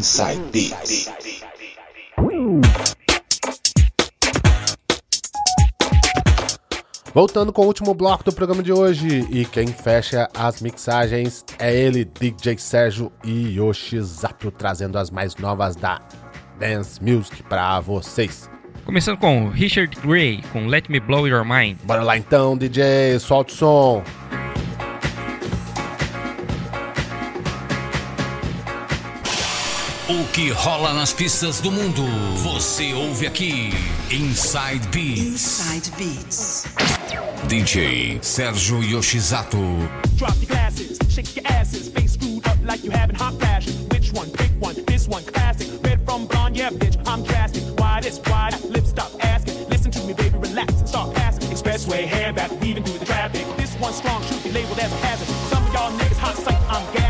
Inside Beats. Voltando com o último bloco do programa de hoje, e quem fecha as mixagens é ele, DJ Sérgio Yoshizato, trazendo as mais novas da Dance Music para vocês. Começando com Richard Gray, com Let Me Blow Your Mind. Bora lá então, DJ, solta o som. O que rola nas pistas do mundo, você ouve aqui. Inside Beats. Inside Beats. DJ Sérgio Yoshizato. Drop your glasses, shake your asses, face screwed up like you having hot flashes. Which one? Pick one. This one, classic. Red from blonde, yeah, bitch, I'm drastic. Why this? Why that? Lip stop asking. Listen to me, baby, relax and start passing. Expressway, hair back, weaving through the traffic. This one strong, should be labeled as a hazard. Some of y'all niggas hot sight, I'm gassing.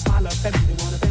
just holler if anyone, if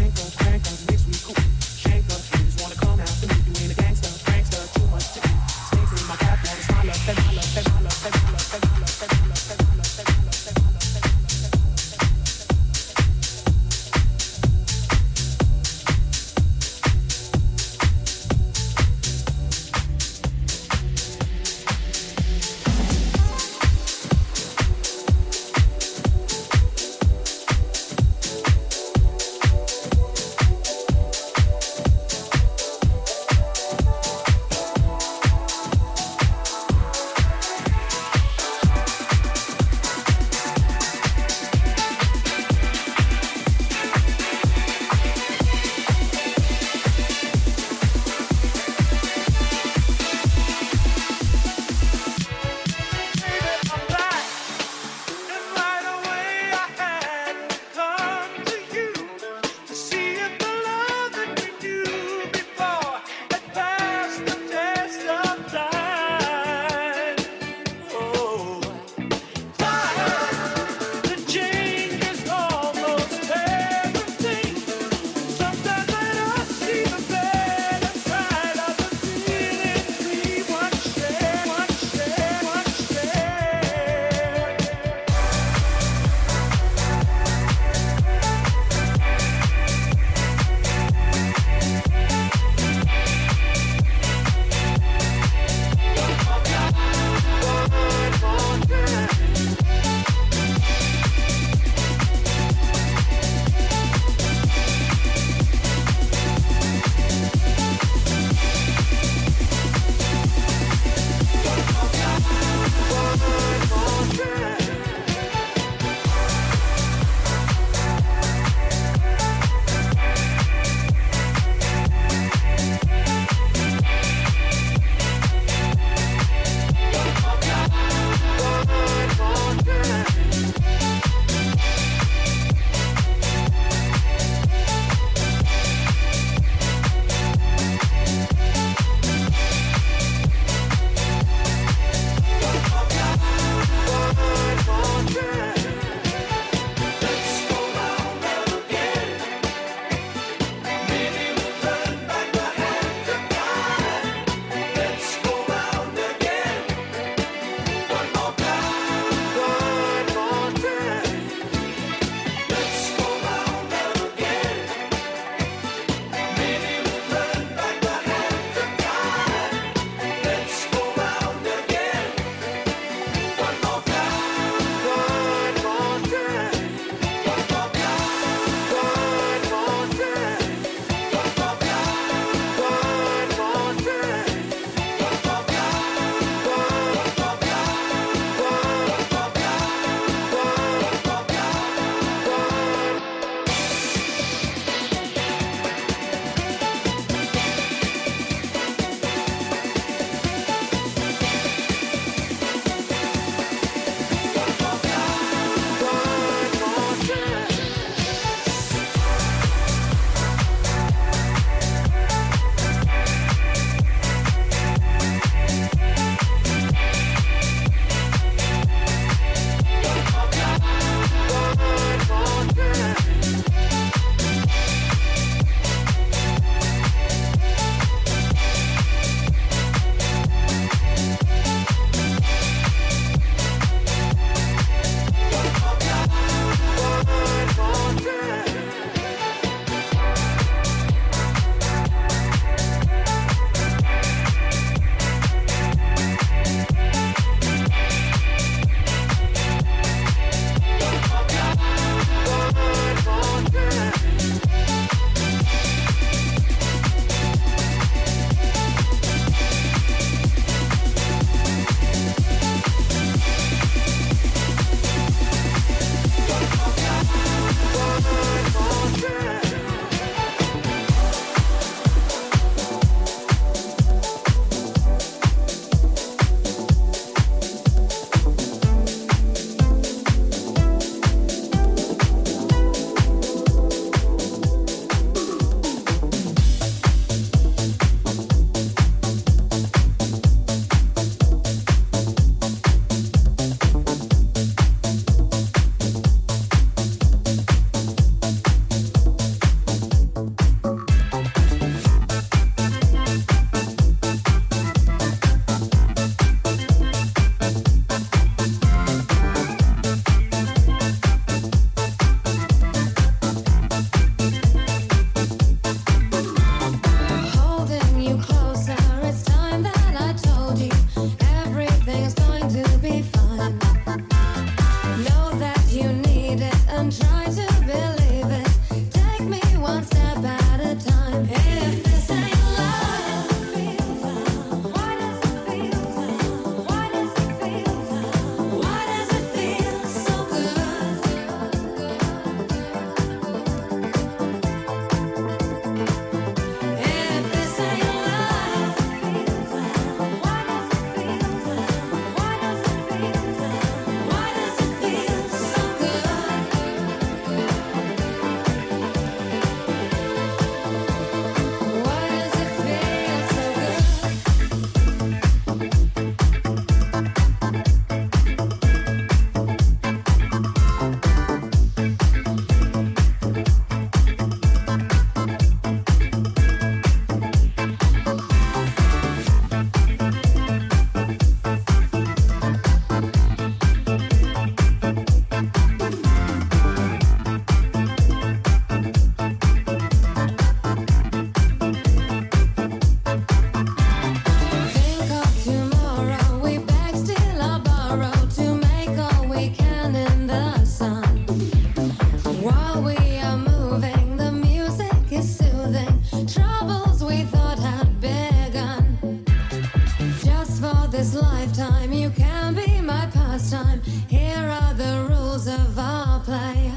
are the rules of our play.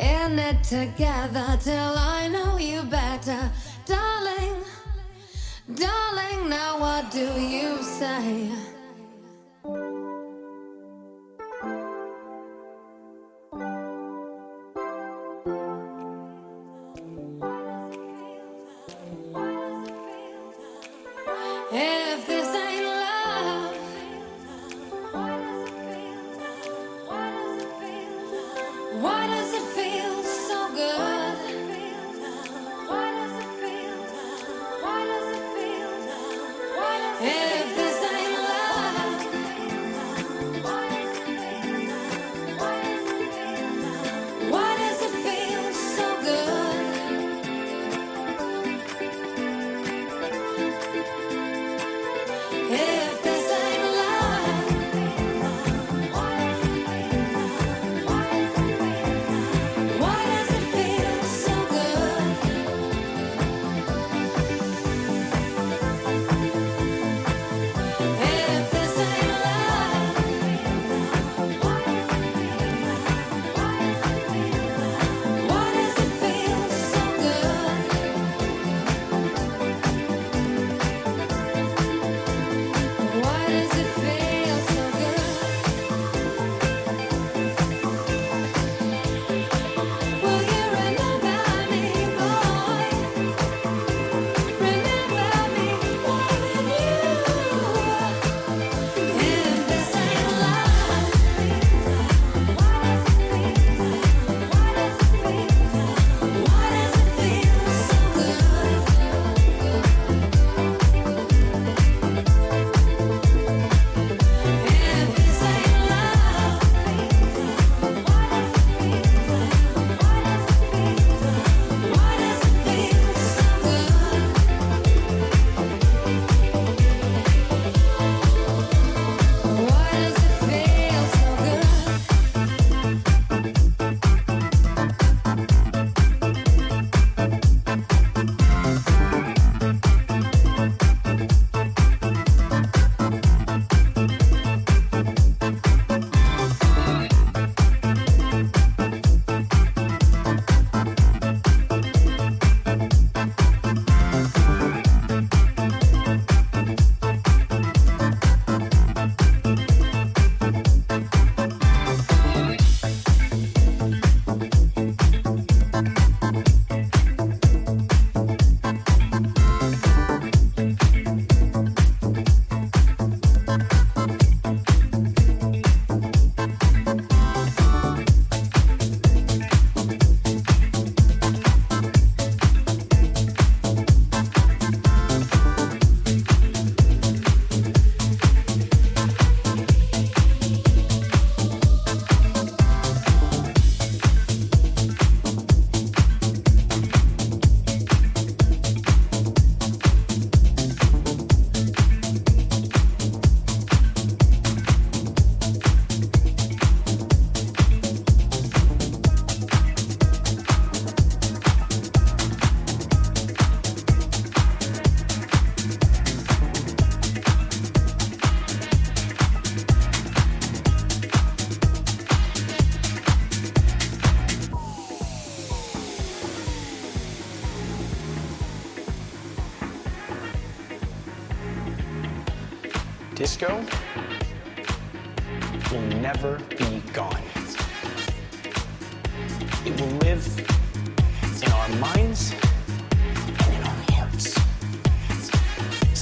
In it together till I know you better, darling. Darling, now what do you say?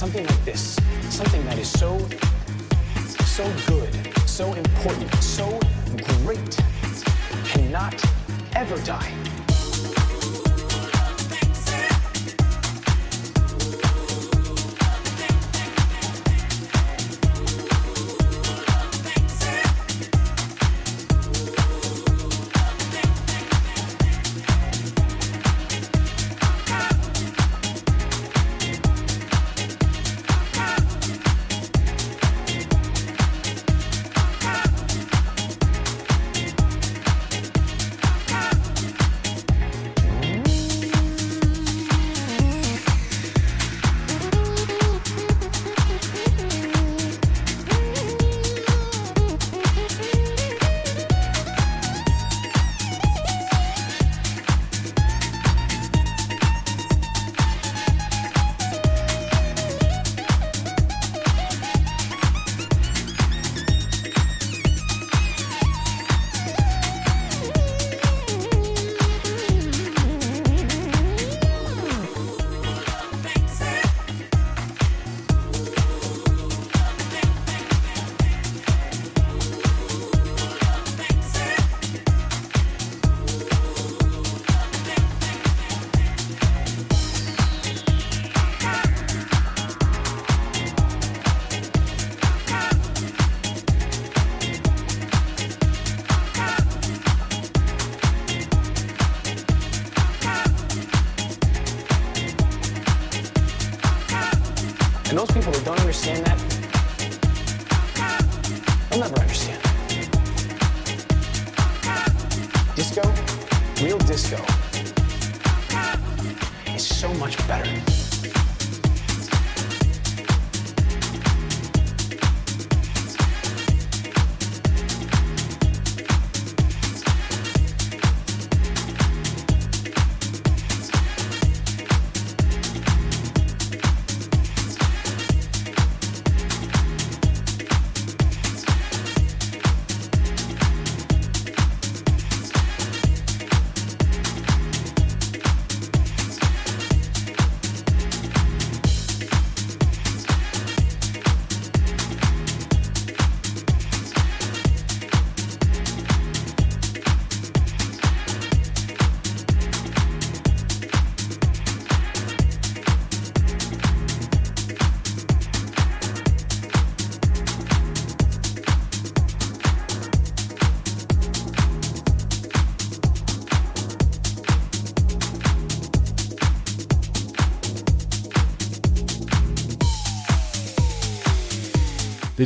something like this, something that is so, so good, so important, so great, cannot ever die.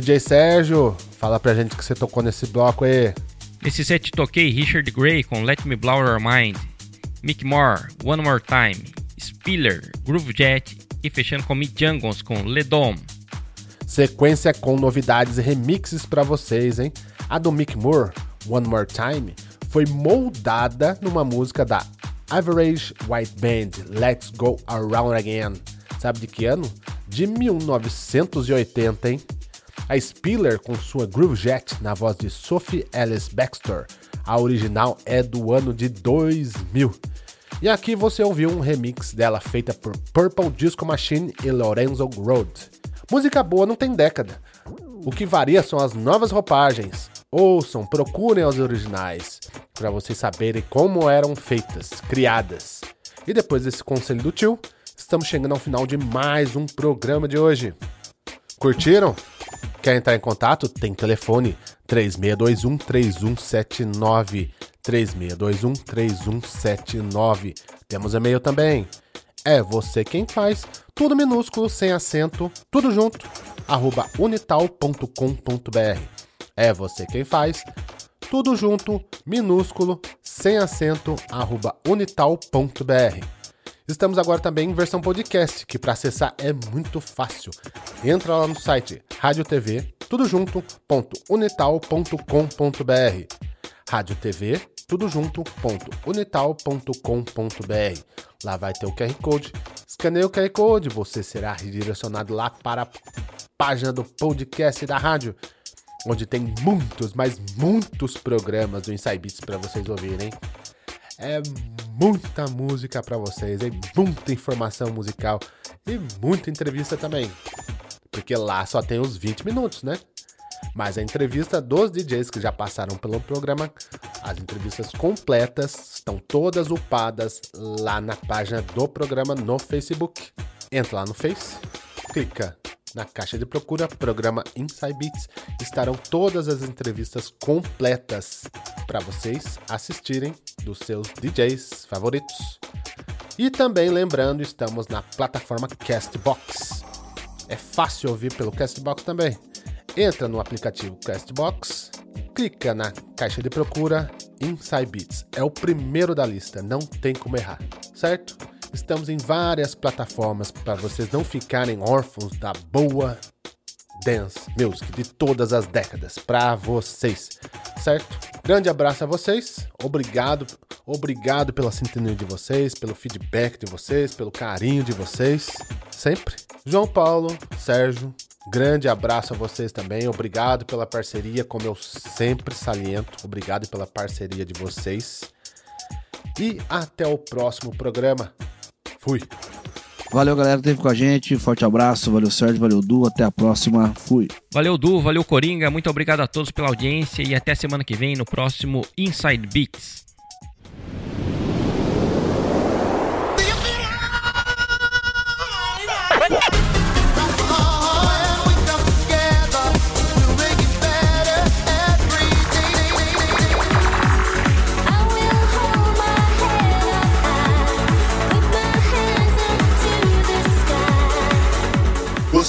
DJ Sérgio, fala pra gente que você tocou nesse bloco aí. Nesse set toquei Richard Gray com Let Me Blow Your Mind, Mick Moore, One More Time, Spiller, Groove Jet e fechando com Mick Jungles com Ledom. Sequência com novidades e remixes pra vocês, hein? A do Mick Moore, One More Time, foi moldada numa música da Average White Band, Let's Go Around Again. Sabe de que ano? De 1980, hein? A Spiller com sua Groove Jet na voz de Sophie Ellis Baxter. A original é do ano de 2000. E aqui você ouviu um remix dela feita por Purple Disco Machine e Lorenzo Road. Música boa não tem década. O que varia são as novas roupagens. Ouçam, procurem os originais, para vocês saberem como eram feitas, criadas. E depois desse conselho do tio, estamos chegando ao final de mais um programa de hoje. Curtiram? Quer entrar em contato? Tem telefone 3621 3179 3621 3179. Temos e-mail também. É você quem faz, tudo minúsculo, sem acento, tudo junto, arroba unital.com.br. É você quem faz, tudo junto, minúsculo, sem acento, arroba unital.br. Estamos agora também em versão podcast, que para acessar é muito fácil. Entra lá no site Rádio TV, tudo junto, ponto, unital.com.br. Rádio TV, tudo junto, ponto, unital.com.br. Lá vai ter o QR Code. Escaneie o QR Code, você será redirecionado lá para a página do podcast da rádio, onde tem muitos, mas muitos programas do Inside Beats para vocês ouvirem. É muita música para vocês, é muita informação musical e muita entrevista também. Porque lá só tem os 20 minutos, né? Mas a entrevista dos DJs que já passaram pelo programa, as entrevistas completas estão todas upadas lá na página do programa no Facebook. Entra lá no Face, clica na caixa de procura, programa Inside Beats, estarão todas as entrevistas completas para vocês assistirem dos seus DJs favoritos. E também lembrando, estamos na plataforma Castbox. É fácil ouvir pelo Castbox também. Entra no aplicativo Castbox, clica na caixa de procura Inside Beats. É o primeiro da lista, não tem como errar, certo? Estamos em várias plataformas para vocês não ficarem órfãos da boa dance music de todas as décadas para vocês, certo? Grande abraço a vocês, obrigado, obrigado pela sintonia de vocês, pelo feedback de vocês, pelo carinho de vocês, sempre. João Paulo, Sérgio, grande abraço a vocês também, obrigado pela parceria, como eu sempre saliento, obrigado pela parceria de vocês. E até o próximo programa. Fui. Valeu, galera, que teve com a gente. Forte abraço. Valeu, Sérgio. Valeu, Du. Até a próxima. Fui. Valeu, Du, valeu, Coringa. Muito obrigado a todos pela audiência e até semana que vem no próximo Inside Beats.